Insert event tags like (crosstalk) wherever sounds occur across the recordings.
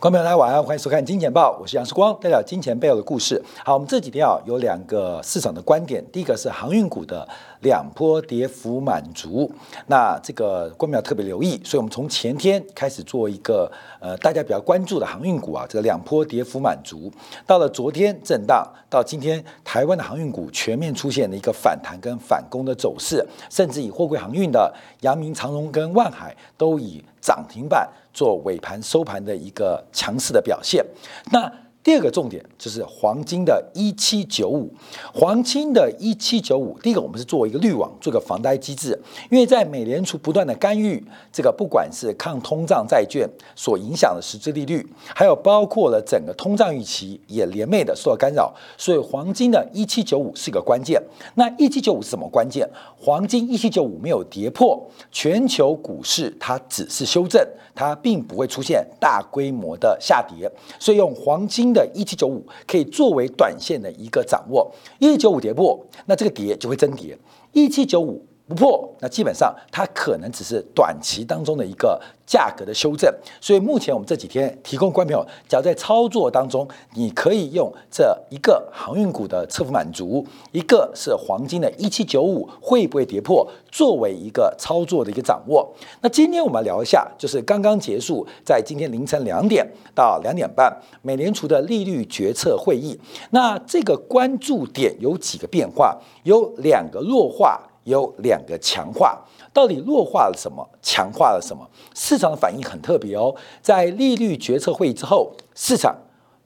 观众朋友，大家晚安，欢迎收看《金钱报》，我是杨世光，带表金钱背后的故事。好，我们这几天啊有两个市场的观点，第一个是航运股的两波跌幅满足，那这个观众要特别留意，所以我们从前天开始做一个呃大家比较关注的航运股啊，这个两波跌幅满足，到了昨天震荡，到今天台湾的航运股全面出现了一个反弹跟反攻的走势，甚至以货柜航运的阳明、长荣跟万海都以涨停板。做尾盘收盘的一个强势的表现。那第二个重点就是黄金的一七九五，黄金的一七九五。第一个，我们是作为一个滤网，做个防呆机制。因为在美联储不断的干预，这个不管是抗通胀债券所影响的实质利率，还有包括了整个通胀预期也连袂的受到干扰，所以黄金的一七九五是个关键。那一七九五是什么关键？黄金一七九五没有跌破，全球股市它只是修正。它并不会出现大规模的下跌，所以用黄金新的一七九五可以作为短线的一个掌握。一七九五跌破，那这个跌就会真跌。一七九五。不破，那基本上它可能只是短期当中的一个价格的修正。所以目前我们这几天提供观众朋友，只要在操作当中，你可以用这一个航运股的侧幅满足，一个是黄金的一七九五会不会跌破，作为一个操作的一个掌握。那今天我们聊一下，就是刚刚结束在今天凌晨两点到两点半，美联储的利率决策会议。那这个关注点有几个变化，有两个弱化。有两个强化，到底弱化了什么？强化了什么？市场的反应很特别哦。在利率决策会议之后，市场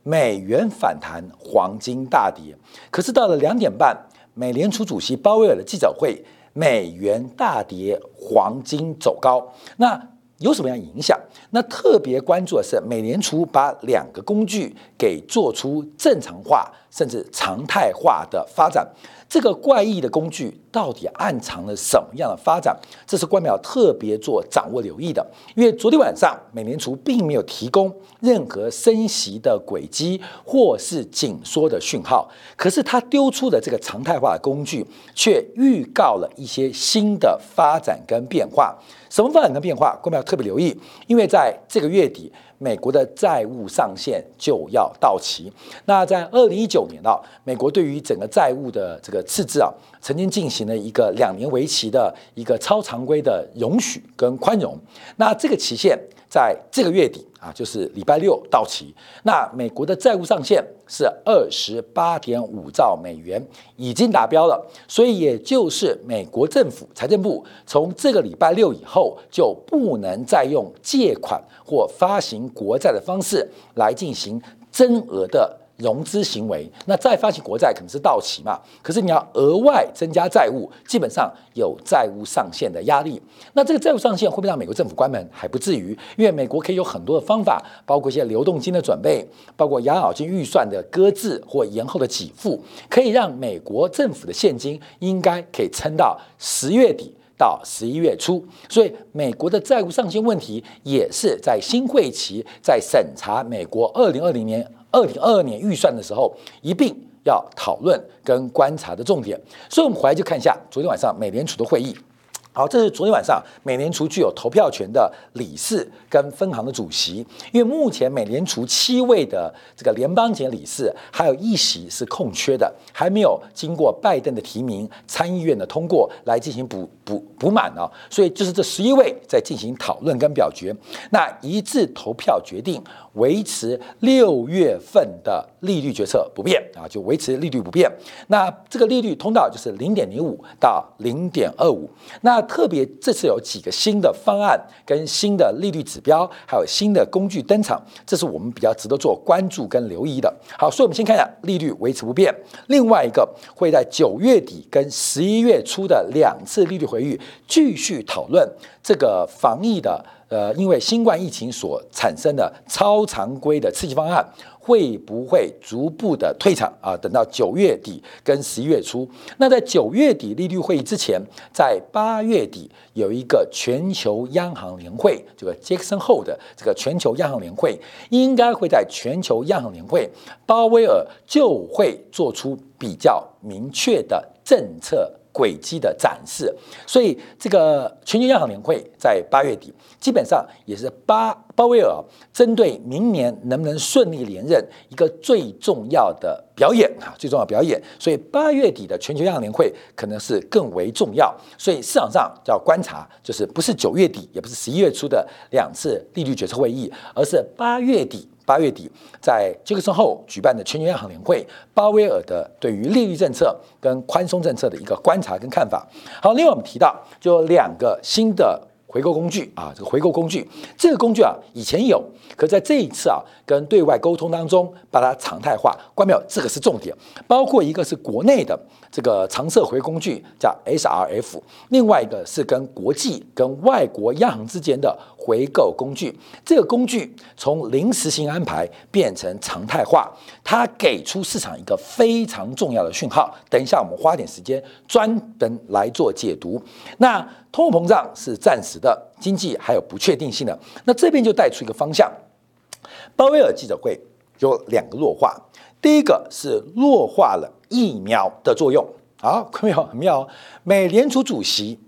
美元反弹，黄金大跌。可是到了两点半，美联储主席鲍威尔的记者会，美元大跌，黄金走高。那有什么样影响？那特别关注的是，美联储把两个工具给做出正常化，甚至常态化的发展。这个怪异的工具到底暗藏了什么样的发展？这是官淼特别做掌握留意的。因为昨天晚上美联储并没有提供任何升息的轨迹或是紧缩的讯号，可是他丢出的这个常态化的工具却预告了一些新的发展跟变化。什么发展跟变化？官淼特别留意，因为在这个月底。美国的债务上限就要到期。那在二零一九年啊，美国对于整个债务的这个赤字啊，曾经进行了一个两年为期的一个超常规的容许跟宽容。那这个期限在这个月底啊，就是礼拜六到期。那美国的债务上限是二十八点五兆美元，已经达标了。所以也就是美国政府财政部从这个礼拜六以后就不能再用借款或发行。国债的方式来进行增额的融资行为，那再发行国债可能是到期嘛？可是你要额外增加债务，基本上有债务上限的压力。那这个债务上限会不会让美国政府关门？还不至于，因为美国可以有很多的方法，包括一些流动金的准备，包括养老金预算的搁置或延后的给付，可以让美国政府的现金应该可以撑到十月底。到十一月初，所以美国的债务上限问题也是在新会期在审查美国二零二零年、二零二二年预算的时候一并要讨论跟观察的重点。所以，我们回来就看一下昨天晚上美联储的会议。好，这是昨天晚上美联储具有投票权的理事跟分行的主席，因为目前美联储七位的这个联邦级理事还有一席是空缺的，还没有经过拜登的提名、参议院的通过来进行补补补满啊，所以就是这十一位在进行讨论跟表决，那一致投票决定。维持六月份的利率决策不变啊，就维持利率不变。那这个利率通道就是零点零五到零点二五。那特别这次有几个新的方案跟新的利率指标，还有新的工具登场，这是我们比较值得做关注跟留意的。好，所以我们先看一下利率维持不变。另外一个会在九月底跟十一月初的两次利率会议继续讨论这个防疫的。呃，因为新冠疫情所产生的超常规的刺激方案会不会逐步的退场啊？等到九月底跟十一月初，那在九月底利率会议之前，在八月底有一个全球央行年会，这个杰克森后的这个全球央行年会，应该会在全球央行年会，鲍威尔就会做出比较明确的政策轨迹的展示。所以，这个全球央行年会在八月底，基本上也是巴鲍威尔针对明年能不能顺利连任一个最重要的表演啊，最重要表演。所以，八月底的全球央行年会可能是更为重要。所以，市场上要观察，就是不是九月底，也不是十一月初的两次利率决策会议，而是八月底。八月底在杰克逊后举办的全球央行年会，鲍威尔的对于利率政策跟宽松政策的一个观察跟看法。好，另外我们提到就两个新的回购工具啊，这个回购工具，这个工具啊以前有，可在这一次啊跟对外沟通当中把它常态化。关没有？这个是重点，包括一个是国内的这个长设回工具叫 SRF，另外一个是跟国际跟外国央行之间的。回购工具，这个工具从临时性安排变成常态化，它给出市场一个非常重要的讯号。等一下，我们花点时间专门来做解读。那通货膨胀是暂时的，经济还有不确定性的。那这边就带出一个方向。鲍威尔记者会有两个弱化，第一个是弱化了疫苗的作用。好，看没有？很妙。美联储主席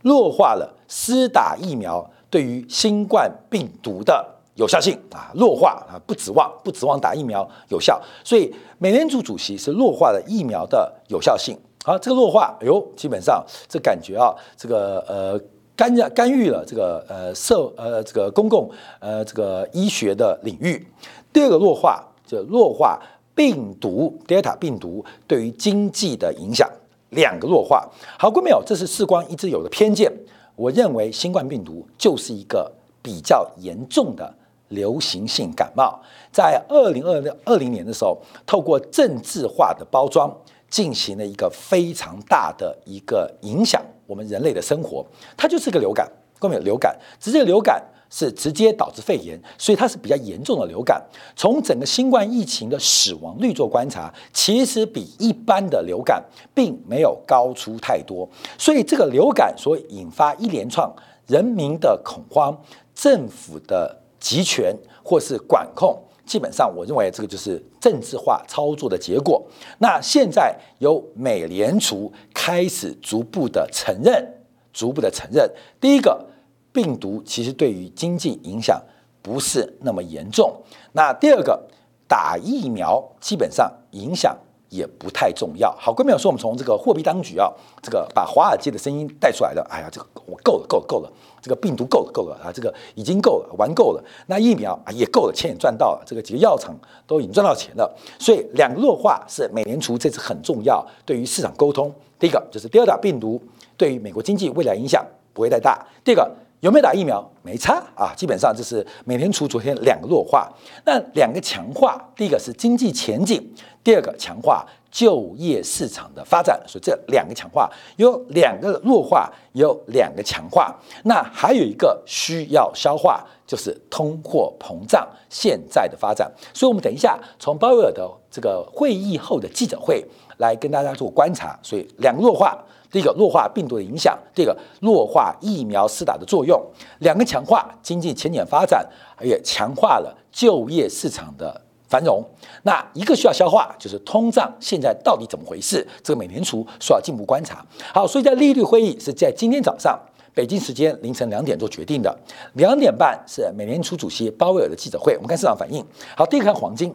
弱化了施打疫苗。对于新冠病毒的有效性啊，弱化啊，不指望不指望打疫苗有效，所以美联储主席是弱化了疫苗的有效性。好，这个弱化，哎呦，基本上这感觉啊，这个呃干干干预了这个呃社呃这个公共呃这个医学的领域。第二个弱化就弱化病毒 Delta 病毒对于经济的影响，两个弱化。好，各位没有？这是事光一直有的偏见。我认为新冠病毒就是一个比较严重的流行性感冒，在二零二零二零年的时候，透过政治化的包装，进行了一个非常大的一个影响我们人类的生活，它就是个流感，各位流感，直接流感。是直接导致肺炎，所以它是比较严重的流感。从整个新冠疫情的死亡率做观察，其实比一般的流感并没有高出太多。所以这个流感所引发一连串人民的恐慌、政府的集权或是管控，基本上我认为这个就是政治化操作的结果。那现在由美联储开始逐步的承认，逐步的承认，第一个。病毒其实对于经济影响不是那么严重。那第二个，打疫苗基本上影响也不太重要。好，关淼说我们从这个货币当局啊，这个把华尔街的声音带出来了。哎呀，这个我够了，够了，够了。这个病毒够了，够了啊，这个已经够了，玩够了。那疫苗啊也够了，钱也赚到了，这个几个药厂都已经赚到钱了。所以两个弱化是美联储这次很重要，对于市场沟通。第一个就是第二大病毒对于美国经济未来影响不会太大。第二个。有没有打疫苗？没差啊，基本上就是美联储昨天两个弱化。那两个强化，第一个是经济前景，第二个强化就业市场的发展。所以这两个强化有两个弱化，有两个强化。那还有一个需要消化，就是通货膨胀现在的发展。所以我们等一下从鲍威尔的这个会议后的记者会来跟大家做观察。所以两个弱化。第一个弱化病毒的影响，第二个弱化疫苗施打的作用，两个强化经济前景发展，也强化了就业市场的繁荣。那一个需要消化，就是通胀现在到底怎么回事？这个美联储需要进一步观察。好，所以在利率会议是在今天早上北京时间凌晨两点做决定的，两点半是美联储主席鲍威尔的记者会。我们看市场反应。好，第一个看黄金。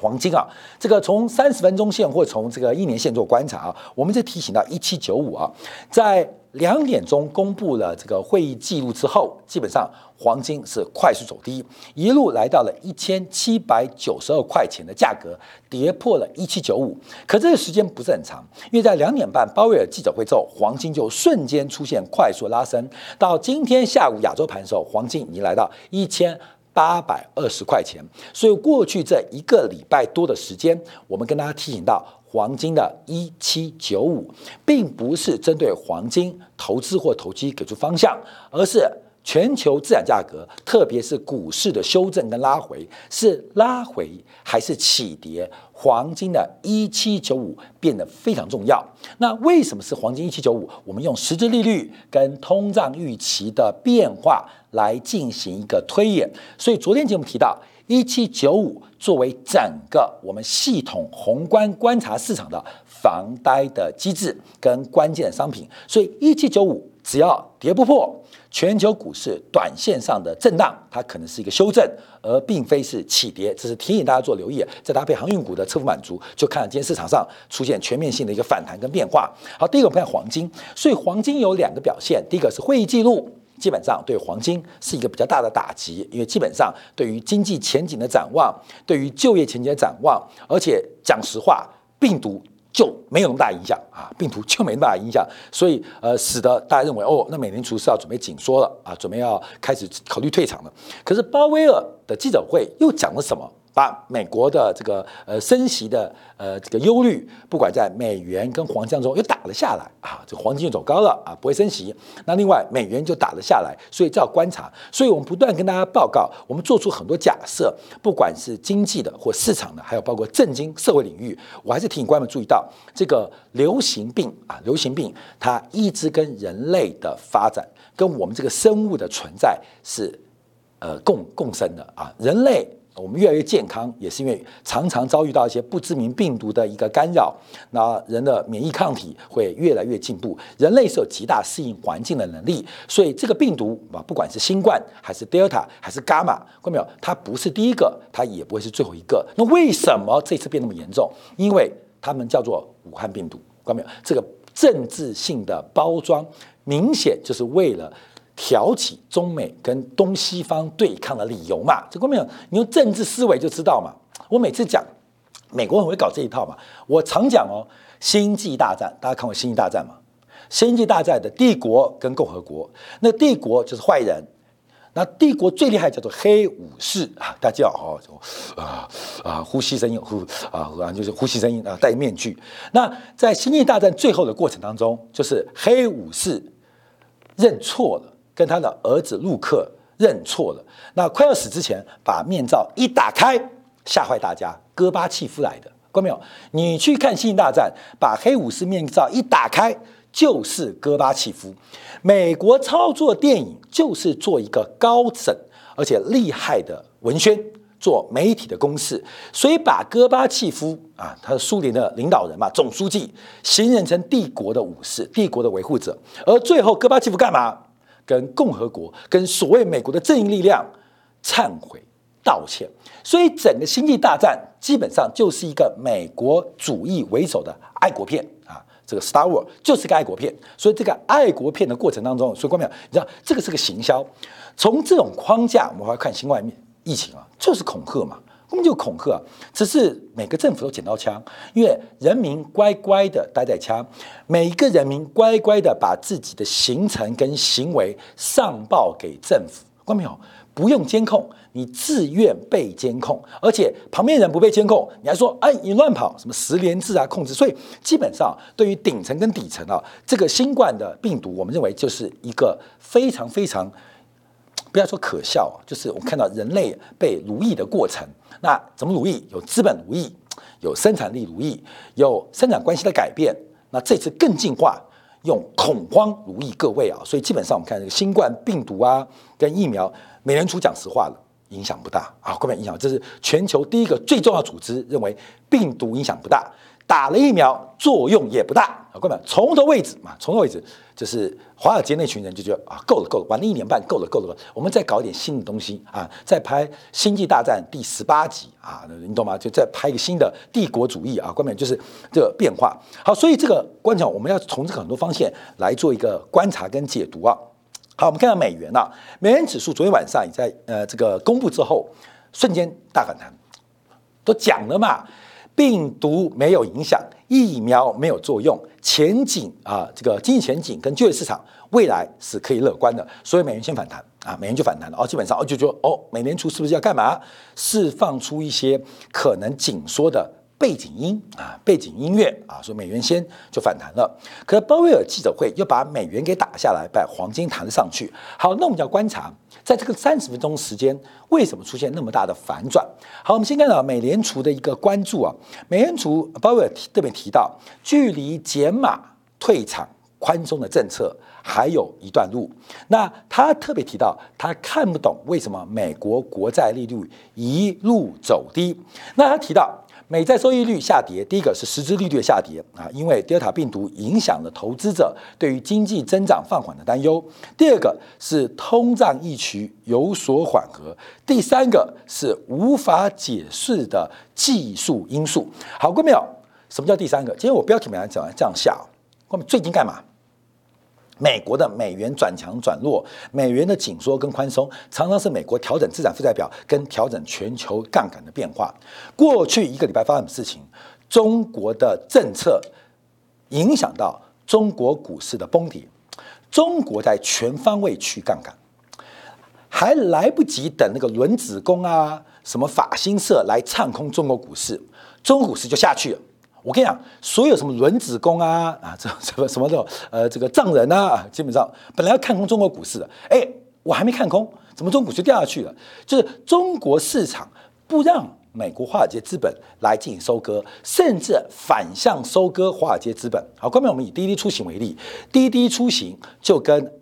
黄金啊，这个从三十分钟线或从这个一年线做观察啊，我们就提醒到一七九五啊，在两点钟公布了这个会议记录之后，基本上黄金是快速走低，一路来到了一千七百九十二块钱的价格，跌破了一七九五。可这个时间不是很长，因为在两点半鲍威尔记者会之后，黄金就瞬间出现快速拉升，到今天下午亚洲盘的时候，黄金已经来到一千。八百二十块钱，所以过去这一个礼拜多的时间，我们跟大家提醒到黄金的一七九五，并不是针对黄金投资或投机给出方向，而是全球资产价格，特别是股市的修正跟拉回，是拉回还是起跌？黄金的一七九五变得非常重要。那为什么是黄金一七九五？我们用实质利率跟通胀预期的变化来进行一个推演。所以昨天节目提到一七九五作为整个我们系统宏观观察市场的防呆的机制跟关键商品。所以一七九五只要跌不破。全球股市短线上的震荡，它可能是一个修正，而并非是起跌。这是提醒大家做留意。再搭配航运股的侧幅满足，就看今天市场上出现全面性的一个反弹跟变化。好，第一个我们看黄金，所以黄金有两个表现。第一个是会议记录，基本上对黄金是一个比较大的打击，因为基本上对于经济前景的展望，对于就业前景的展望，而且讲实话，病毒。就没有那么大影响啊，病毒就没那么大影响，所以呃，使得大家认为哦，那美联储是要准备紧缩了啊，准备要开始考虑退场了。可是鲍威尔的记者会又讲了什么？把美国的这个呃升息的呃这个忧虑，不管在美元跟黄金中又打了下来啊，这黄金就走高了啊，不会升息。那另外美元就打了下来，所以这要观察。所以我们不断跟大家报告，我们做出很多假设，不管是经济的或市场的，还有包括政经社会领域，我还是提醒观众注意到，这个流行病啊，流行病它一直跟人类的发展，跟我们这个生物的存在是呃共共生的啊，人类。我们越来越健康，也是因为常常遭遇到一些不知名病毒的一个干扰，那人的免疫抗体会越来越进步。人类是有极大适应环境的能力，所以这个病毒啊，不管是新冠还是 Delta 还是伽马，看到没有？它不是第一个，它也不会是最后一个。那为什么这次变那么严重？因为他们叫做武汉病毒，看到没有？这个政治性的包装，明显就是为了。挑起中美跟东西方对抗的理由嘛？这过没有？你用政治思维就知道嘛。我每次讲美国很会搞这一套嘛。我常讲哦，星际大战，大家看过星际大战吗？星际大战的帝国跟共和国，那帝国就是坏人，那帝国最厉害叫做黑武士啊，大家哦，啊啊，呼吸声音呼啊啊，就是呼吸声音啊，戴面具。那在星际大战最后的过程当中，就是黑武士认错了。跟他的儿子陆克认错了，那快要死之前，把面罩一打开，吓坏大家。戈巴契夫来的，看到没有？你去看《星际大战》，把黑武士面罩一打开，就是戈巴契夫。美国操作电影就是做一个高审而且厉害的文宣，做媒体的公式，所以把戈巴契夫啊，他是苏联的领导人嘛，总书记，形容成帝国的武士，帝国的维护者。而最后，戈巴契夫干嘛？跟共和国、跟所谓美国的正义力量忏悔道歉，所以整个星际大战基本上就是一个美国主义为首的爱国片啊，这个 Star War 就是个爱国片，所以这个爱国片的过程当中，所以关淼，你知道这个是个行销，从这种框架我们来看新冠疫情啊，就是恐吓嘛。根本就恐吓，只是每个政府都捡到枪，因为人民乖乖的待在枪，每一个人民乖乖的把自己的行程跟行为上报给政府，看到没有？不用监控，你自愿被监控，而且旁边人不被监控，你还说哎你乱跑，什么十连制啊控制，所以基本上对于顶层跟底层啊，这个新冠的病毒，我们认为就是一个非常非常。不要说可笑啊，就是我们看到人类被奴役的过程。那怎么奴役？有资本奴役，有生产力奴役，有生产关系的改变。那这次更进化，用恐慌奴役各位啊。所以基本上我们看这个新冠病毒啊，跟疫苗，美联储讲实话了，影响不大啊，根本影响。这是全球第一个最重要组织认为病毒影响不大。打了疫苗作用也不大啊，各位，从头位置嘛，从头位置就是华尔街那群人就觉得啊，够了够了，玩了一年半，够了够了，我们再搞一点新的东西啊，再拍《星际大战》第十八集啊，你懂吗？就再拍一个新的帝国主义啊，关键就是这个变化。好，所以这个观察我们要从这个很多方向来做一个观察跟解读啊。好，我们看到美元啊，美元指数昨天晚上也在呃这个公布之后，瞬间大反弹，都讲了嘛。病毒没有影响，疫苗没有作用，前景啊，这个经济前景跟就业市场未来是可以乐观的，所以美元先反弹啊，美元就反弹了哦，基本上哦就说哦，美联储是不是要干嘛？释放出一些可能紧缩的。背景音啊，背景音乐啊，说美元先就反弹了。可是鲍威尔记者会又把美元给打下来，把黄金弹了上去。好，那我们就要观察，在这个三十分钟时间，为什么出现那么大的反转？好，我们先看到美联储的一个关注啊，美联储鲍威尔特别提到，距离减码退场宽松的政策还有一段路。那他特别提到，他看不懂为什么美国国债利率一路走低。那他提到。美债收益率下跌，第一个是实质利率的下跌啊，因为德尔塔病毒影响了投资者对于经济增长放缓的担忧；第二个是通胀疫区有所缓和；第三个是无法解释的技术因素。好，各位没有？什么叫第三个？今天我标题没来讲这样下，我们最近干嘛？美国的美元转强转弱，美元的紧缩跟宽松，常常是美国调整资产负债表跟调整全球杠杆的变化。过去一个礼拜发生的事情，中国的政策影响到中国股市的崩跌，中国在全方位去杠杆，还来不及等那个轮子工啊，什么法新社来唱空中国股市，中国股市就下去了。我跟你讲，所有什么轮子工啊啊，这什么什么的呃，这个藏人啊，基本上本来要看空中国股市的，哎，我还没看空，怎么中股市掉下去了？就是中国市场不让美国华尔街资本来进行收割，甚至反向收割华尔街资本。好，后面我们以滴滴出行为例，滴滴出行就跟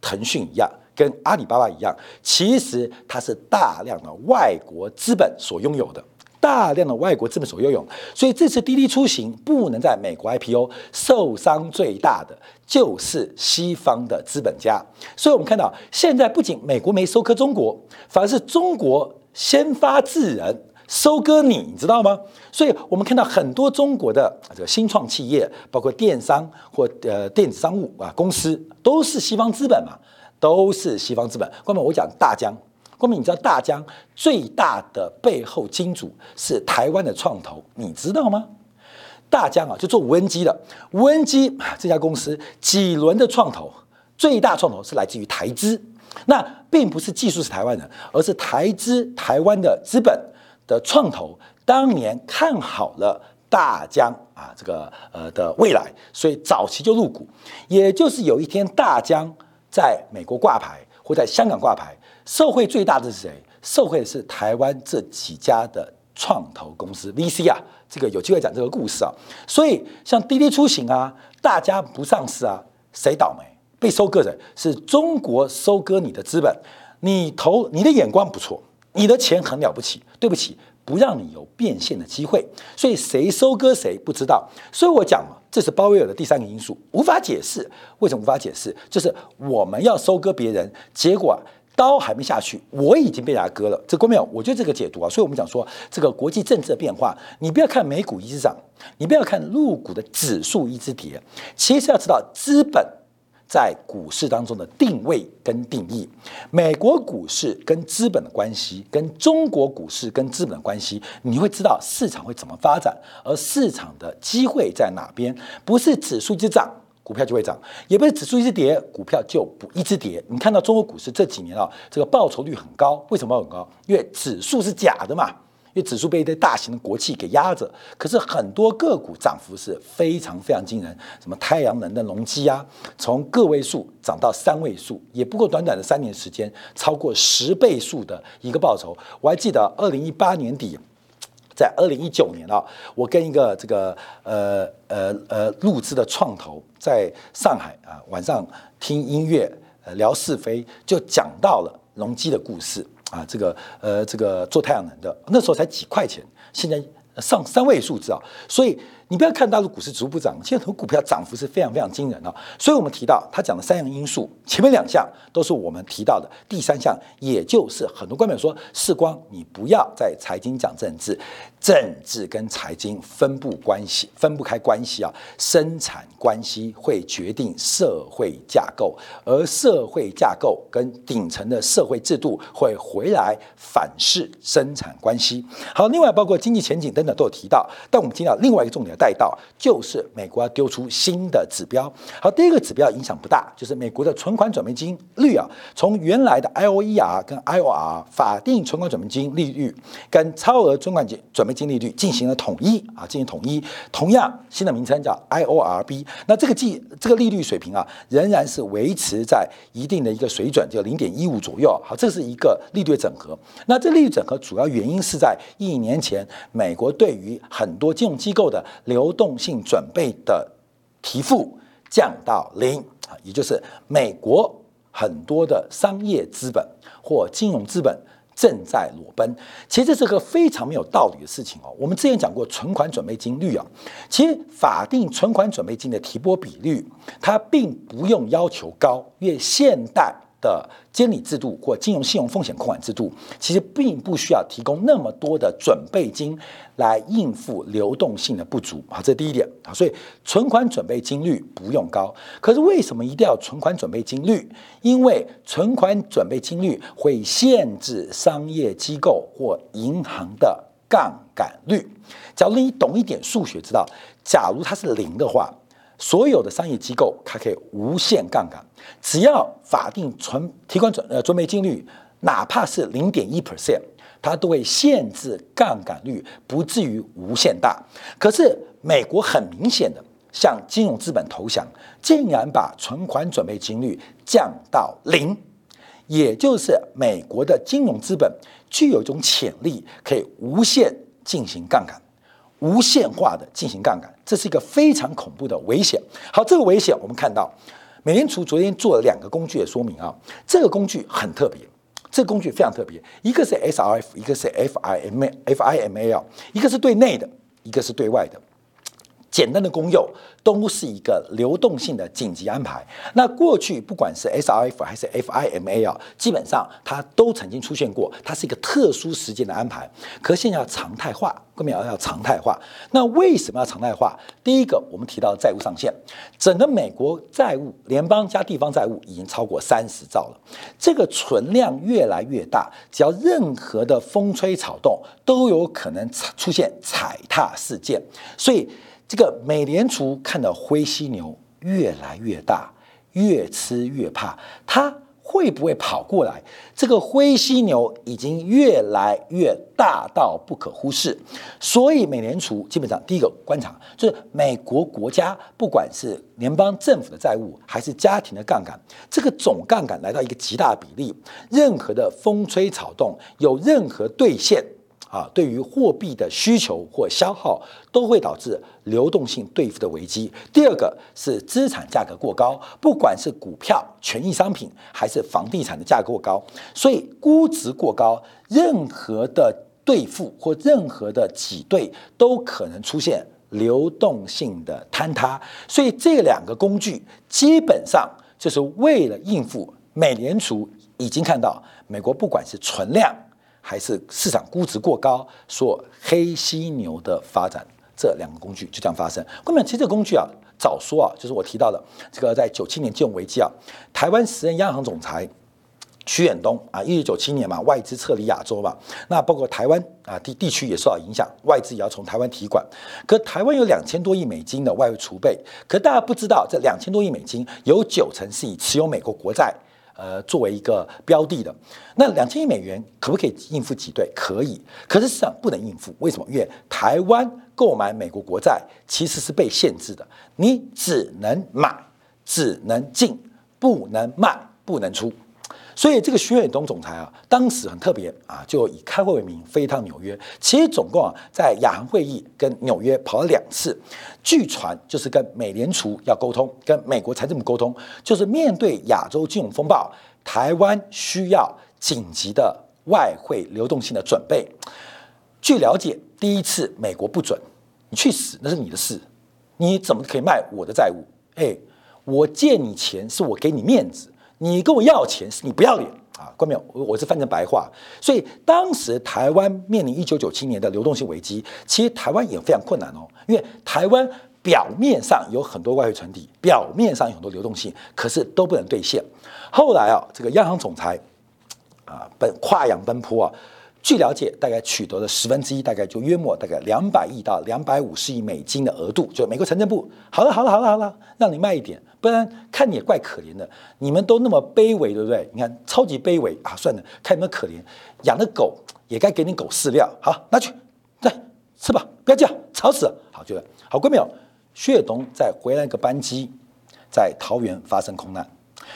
腾讯一样，跟阿里巴巴一样，其实它是大量的外国资本所拥有的。大量的外国资本所拥有，所以这次滴滴出行不能在美国 IPO，受伤最大的就是西方的资本家。所以我们看到，现在不仅美国没收割中国，反而是中国先发制人收割你，你知道吗？所以我们看到很多中国的这个新创企业，包括电商或呃电子商务啊公司，都是西方资本嘛，都是西方资本。后面我讲大疆。光明，你知道大疆最大的背后金主是台湾的创投，你知道吗？大疆啊，就做无人机的，无人机这家公司几轮的创投，最大创投是来自于台资，那并不是技术是台湾人，而是台资台湾的资本的创投，当年看好了大疆啊这个呃的未来，所以早期就入股，也就是有一天大疆在美国挂牌或在香港挂牌。受惠最大的是谁？受惠的是台湾这几家的创投公司 VC 啊，这个有机会讲这个故事啊。所以像滴滴出行啊，大家不上市啊，谁倒霉？被收割的是中国收割你的资本，你投你的眼光不错，你的钱很了不起，对不起，不让你有变现的机会。所以谁收割谁不知道。所以我讲嘛，这是鲍威尔的第三个因素，无法解释。为什么无法解释？就是我们要收割别人，结果。刀还没下去，我已经被人家割了。这郭淼，我觉得这个解读啊，所以我们讲说这个国际政治的变化，你不要看美股一直涨，你不要看入股的指数一直跌，其实要知道资本在股市当中的定位跟定义。美国股市跟资本的关系，跟中国股市跟资本的关系，你会知道市场会怎么发展，而市场的机会在哪边，不是指数一直涨。股票就会涨，也不是指数一直跌，股票就不一直跌。你看到中国股市这几年啊，这个报酬率很高，为什么很高？因为指数是假的嘛，因为指数被一堆大型的国企给压着。可是很多个股涨幅是非常非常惊人，什么太阳能的隆基啊，从个位数涨到三位数，也不过短短的三年时间，超过十倍数的一个报酬。我还记得二零一八年底。在二零一九年啊，我跟一个这个呃呃呃录制的创投在上海啊，晚上听音乐呃聊是非，就讲到了隆基的故事啊，这个呃这个做太阳能的，那时候才几块钱，现在上三位数字啊，所以。你不要看大陆股市逐步涨，现在很多股票涨幅是非常非常惊人的。所以我们提到他讲的三样因素，前面两项都是我们提到的，第三项也就是很多观众说，世光你不要在财经讲政治，政治跟财经分不关系，分不开关系啊。生产关系会决定社会架构，而社会架构跟顶层的社会制度会回来反噬生产关系。好，另外包括经济前景等等都有提到，但我们听到另外一个重点。带到就是美国要丢出新的指标。好，第一个指标影响不大，就是美国的存款准备金率啊，从原来的 IOER 跟 IOR 法定存款准备金利率跟超额存款金准备金利率进行了统一啊，进行统一。同样，新的名称叫 IORB。那这个计这个利率水平啊，仍然是维持在一定的一个水准，就零点一五左右。好，这是一个利率整合。那这利率整合主要原因是在一年前，美国对于很多金融机构的流动性准备的提付降到零啊，也就是美国很多的商业资本或金融资本正在裸奔。其实这是个非常没有道理的事情哦。我们之前讲过存款准备金率啊，其实法定存款准备金的提拨比率，它并不用要求高，因为现代。的监理制度或金融信用风险控管制度，其实并不需要提供那么多的准备金来应付流动性的不足啊，这第一点啊。所以存款准备金率不用高，可是为什么一定要存款准备金率？因为存款准备金率会限制商业机构或银行的杠杆率。假如你懂一点数学，知道，假如它是零的话。所有的商业机构，它可以无限杠杆，只要法定存提款准呃准备金率，哪怕是零点一 percent，它都会限制杠杆率，不至于无限大。可是美国很明显的向金融资本投降，竟然把存款准备金率降到零，也就是美国的金融资本具有一种潜力，可以无限进行杠杆。无限化的进行杠杆，这是一个非常恐怖的危险。好，这个危险我们看到，美联储昨天做了两个工具的说明啊，这个工具很特别，这个工具非常特别，一个是 SRF，一个是 FIMA，FIMA 一个是对内的，一个是对外的。简单的公用都是一个流动性的紧急安排。那过去不管是 SRF 还是 FIMA 啊，基本上它都曾经出现过，它是一个特殊时间的安排。可现在要常态化，后面要要常态化。那为什么要常态化？第一个，我们提到债务上限，整个美国债务，联邦加地方债务已经超过三十兆了，这个存量越来越大，只要任何的风吹草动，都有可能出现踩踏事件，所以。这个美联储看到灰犀牛越来越大，越吃越怕，它会不会跑过来？这个灰犀牛已经越来越大到不可忽视，所以美联储基本上第一个观察就是美国国家不管是联邦政府的债务还是家庭的杠杆，这个总杠杆来到一个极大比例，任何的风吹草动，有任何兑现。啊，对于货币的需求或消耗，都会导致流动性兑付的危机。第二个是资产价格过高，不管是股票、权益商品，还是房地产的价格过高，所以估值过高，任何的兑付或任何的挤兑都可能出现流动性的坍塌。所以这两个工具基本上就是为了应付美联储已经看到美国不管是存量。还是市场估值过高，所黑犀牛的发展，这两个工具就这样发生。后面其实这个工具啊，早说啊，就是我提到的这个，在九七年金融危机啊，台湾时任央行总裁徐远东啊，一九九七年嘛，外资撤离亚洲嘛，那包括台湾啊地地区也受到影响，外资也要从台湾提管。可台湾有两千多亿美金的外汇储备，可大家不知道，这两千多亿美金有九成是以持有美国国债。呃，作为一个标的的，那两千亿美元可不可以应付挤兑？可以，可是市场不能应付。为什么？因为台湾购买美国国债其实是被限制的，你只能买，只能进，不能卖，不能出。所以这个徐远东总裁啊，当时很特别啊，就以开会为名飞一趟纽约。其实总共啊，在亚航会议跟纽约跑了两次。据传就是跟美联储要沟通，跟美国财政部沟通，就是面对亚洲金融风暴，台湾需要紧急的外汇流动性的准备。据了解，第一次美国不准，你去死，那是你的事，你怎么可以卖我的债务？哎，我借你钱是我给你面子。你跟我要钱是你不要脸啊！关没有？我我是翻成白话，所以当时台湾面临一九九七年的流动性危机，其实台湾也非常困难哦，因为台湾表面上有很多外汇存底，表面上有很多流动性，可是都不能兑现。后来啊，这个央行总裁啊奔跨洋奔波啊，据了解大概取得了十分之一，大概就约莫大概两百亿到两百五十亿美金的额度，就美国财政部好了好了好了好了，让你卖一点。不然看你也怪可怜的，你们都那么卑微，对不对？你看超级卑微啊！算了，看你们可怜，养的狗也该给你狗饲料。好，拿去，来吃吧，不要叫，吵死了。好，就好，过没有？薛野东在回来一个班机，在桃园发生空难，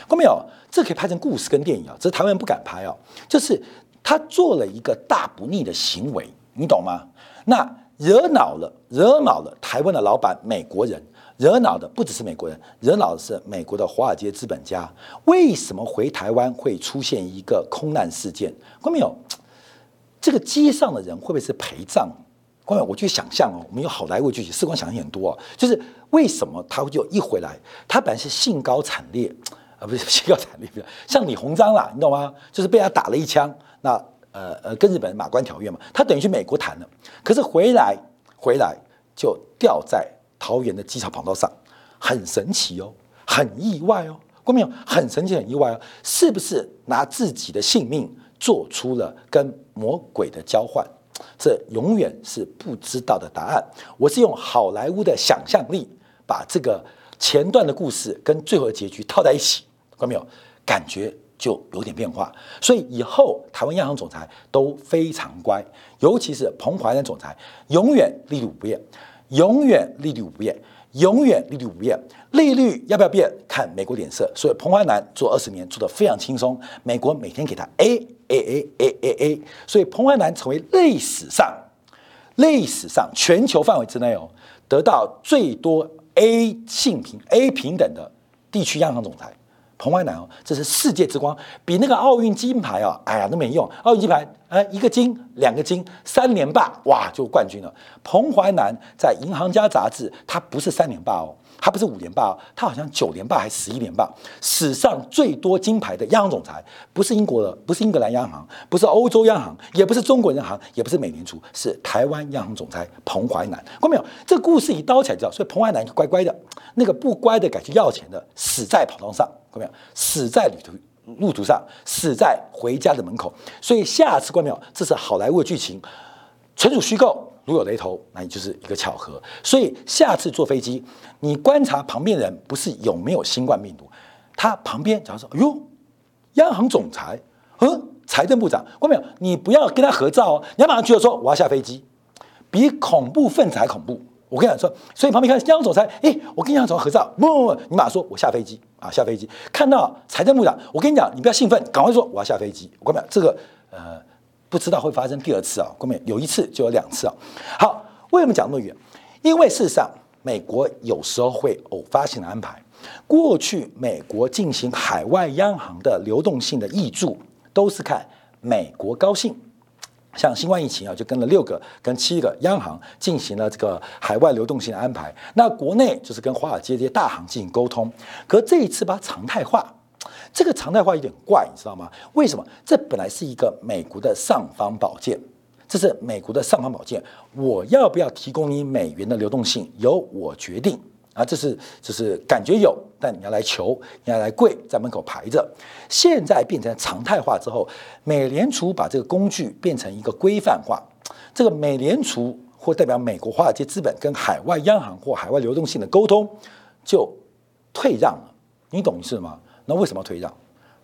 过没有？这可以拍成故事跟电影啊，只是台湾人不敢拍啊。就是他做了一个大不逆的行为，你懂吗？那惹恼了，惹恼了台湾的老板，美国人。惹恼的不只是美国人，惹恼的是美国的华尔街资本家。为什么回台湾会出现一个空难事件？看到没有？这个街上的人会不会是陪葬？各位，我去想象哦，我们有好莱坞剧情，时光想象很多，就是为什么他就一回来，他本来是兴高采烈啊，不是 (laughs) 兴高采烈，像李鸿章啦，你懂吗？就是被他打了一枪，那呃呃，跟日本人马关条约嘛，他等于去美国谈了，可是回来回来就掉在桃园的机场跑道上，很神奇哦，很意外哦，各位很神奇，很意外哦，是不是拿自己的性命做出了跟魔鬼的交换？这永远是不知道的答案。我是用好莱坞的想象力，把这个前段的故事跟最后的结局套在一起，看到没有？感觉就有点变化。所以以后台湾央行总裁都非常乖，尤其是彭淮南总裁，永远利率不变，永远利率不变，永远利率不变。利率要不要变？看美国脸色。所以彭淮南做二十年做得非常轻松，美国每天给他 A。A A A A A，所以彭淮南成为历史上历史上全球范围之内哦，得到最多 A 性平 A 平等的地区央行总裁。彭淮南哦，这是世界之光，比那个奥运金牌哦，哎呀都没用。奥运金牌，哎，一个金，两个金，三连霸，哇，就冠军了。彭淮南在《银行家》杂志，他不是三连霸哦。他不是五连霸，他好像九连霸还是十一连霸，史上最多金牌的央行总裁，不是英国的，不是英格兰央行，不是欧洲央行，也不是中国银行，也不是美联储，是台湾央行总裁彭淮南。看到没有？这个故事一刀起来知道，所以彭淮南就乖乖的，那个不乖的改去要钱的，死在跑道上，看到没有？死在旅途路途上，死在回家的门口。所以下次看没有？这是好莱坞的剧情，纯属虚构。如有雷同，那你就是一个巧合。所以下次坐飞机，你观察旁边人不是有没有新冠病毒，他旁边假如说，哎呦，央行总裁，嗯，财政部长，看没有？你不要跟他合照哦，你要马上觉得说我要下飞机，比恐怖分子还恐怖。我跟你讲说，所以旁边看央行总裁，哎，我跟央行总裁合照，不不不，你马上说我下飞机啊，下飞机。看到财政部长，我跟你讲，你不要兴奋，赶快说我要下飞机。我跟你讲，这个呃。不知道会发生第二次啊？后面有一次就有两次啊。好，为什么讲那么远？因为事实上，美国有时候会偶发性的安排。过去美国进行海外央行的流动性的挹注，都是看美国高兴。像新冠疫情啊，就跟了六个、跟七个央行进行了这个海外流动性的安排。那国内就是跟华尔街这些大行进行沟通。可这一次把它常态化。这个常态化有点怪，你知道吗？为什么？这本来是一个美国的尚方宝剑，这是美国的尚方宝剑。我要不要提供你美元的流动性，由我决定啊！这是这是感觉有，但你要来求，你要来跪，在门口排着。现在变成常态化之后，美联储把这个工具变成一个规范化，这个美联储或代表美国华尔街资本跟海外央行或海外流动性的沟通就退让了。你懂意思吗？那为什么要退让？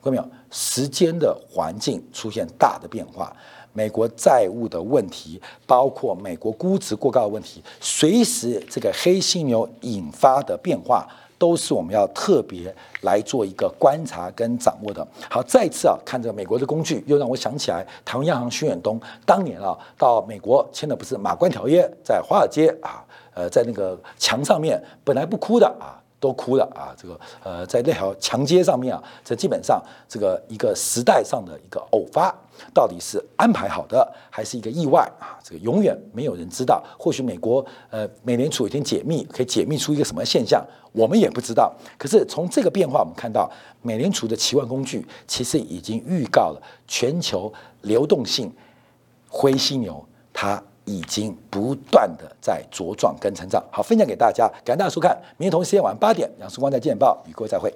看到没有？时间的环境出现大的变化，美国债务的问题，包括美国估值过高的问题，随时这个黑犀牛引发的变化，都是我们要特别来做一个观察跟掌握的。好，再次啊，看着美国的工具，又让我想起来台湾央行徐远东当年啊，到美国签的不是马关条约，在华尔街啊，呃，在那个墙上面本来不哭的啊。都哭了啊！这个呃，在那条墙街上面啊，这基本上这个一个时代上的一个偶发，到底是安排好的还是一个意外啊？这个永远没有人知道。或许美国呃，美联储有一天解密，可以解密出一个什么现象，我们也不知道。可是从这个变化，我们看到美联储的奇幻工具其实已经预告了全球流动性灰犀牛它。已经不断的在茁壮跟成长。好，分享给大家，感谢大家收看。明天同一时间晚上八点，杨树光在《见报》与各位再会。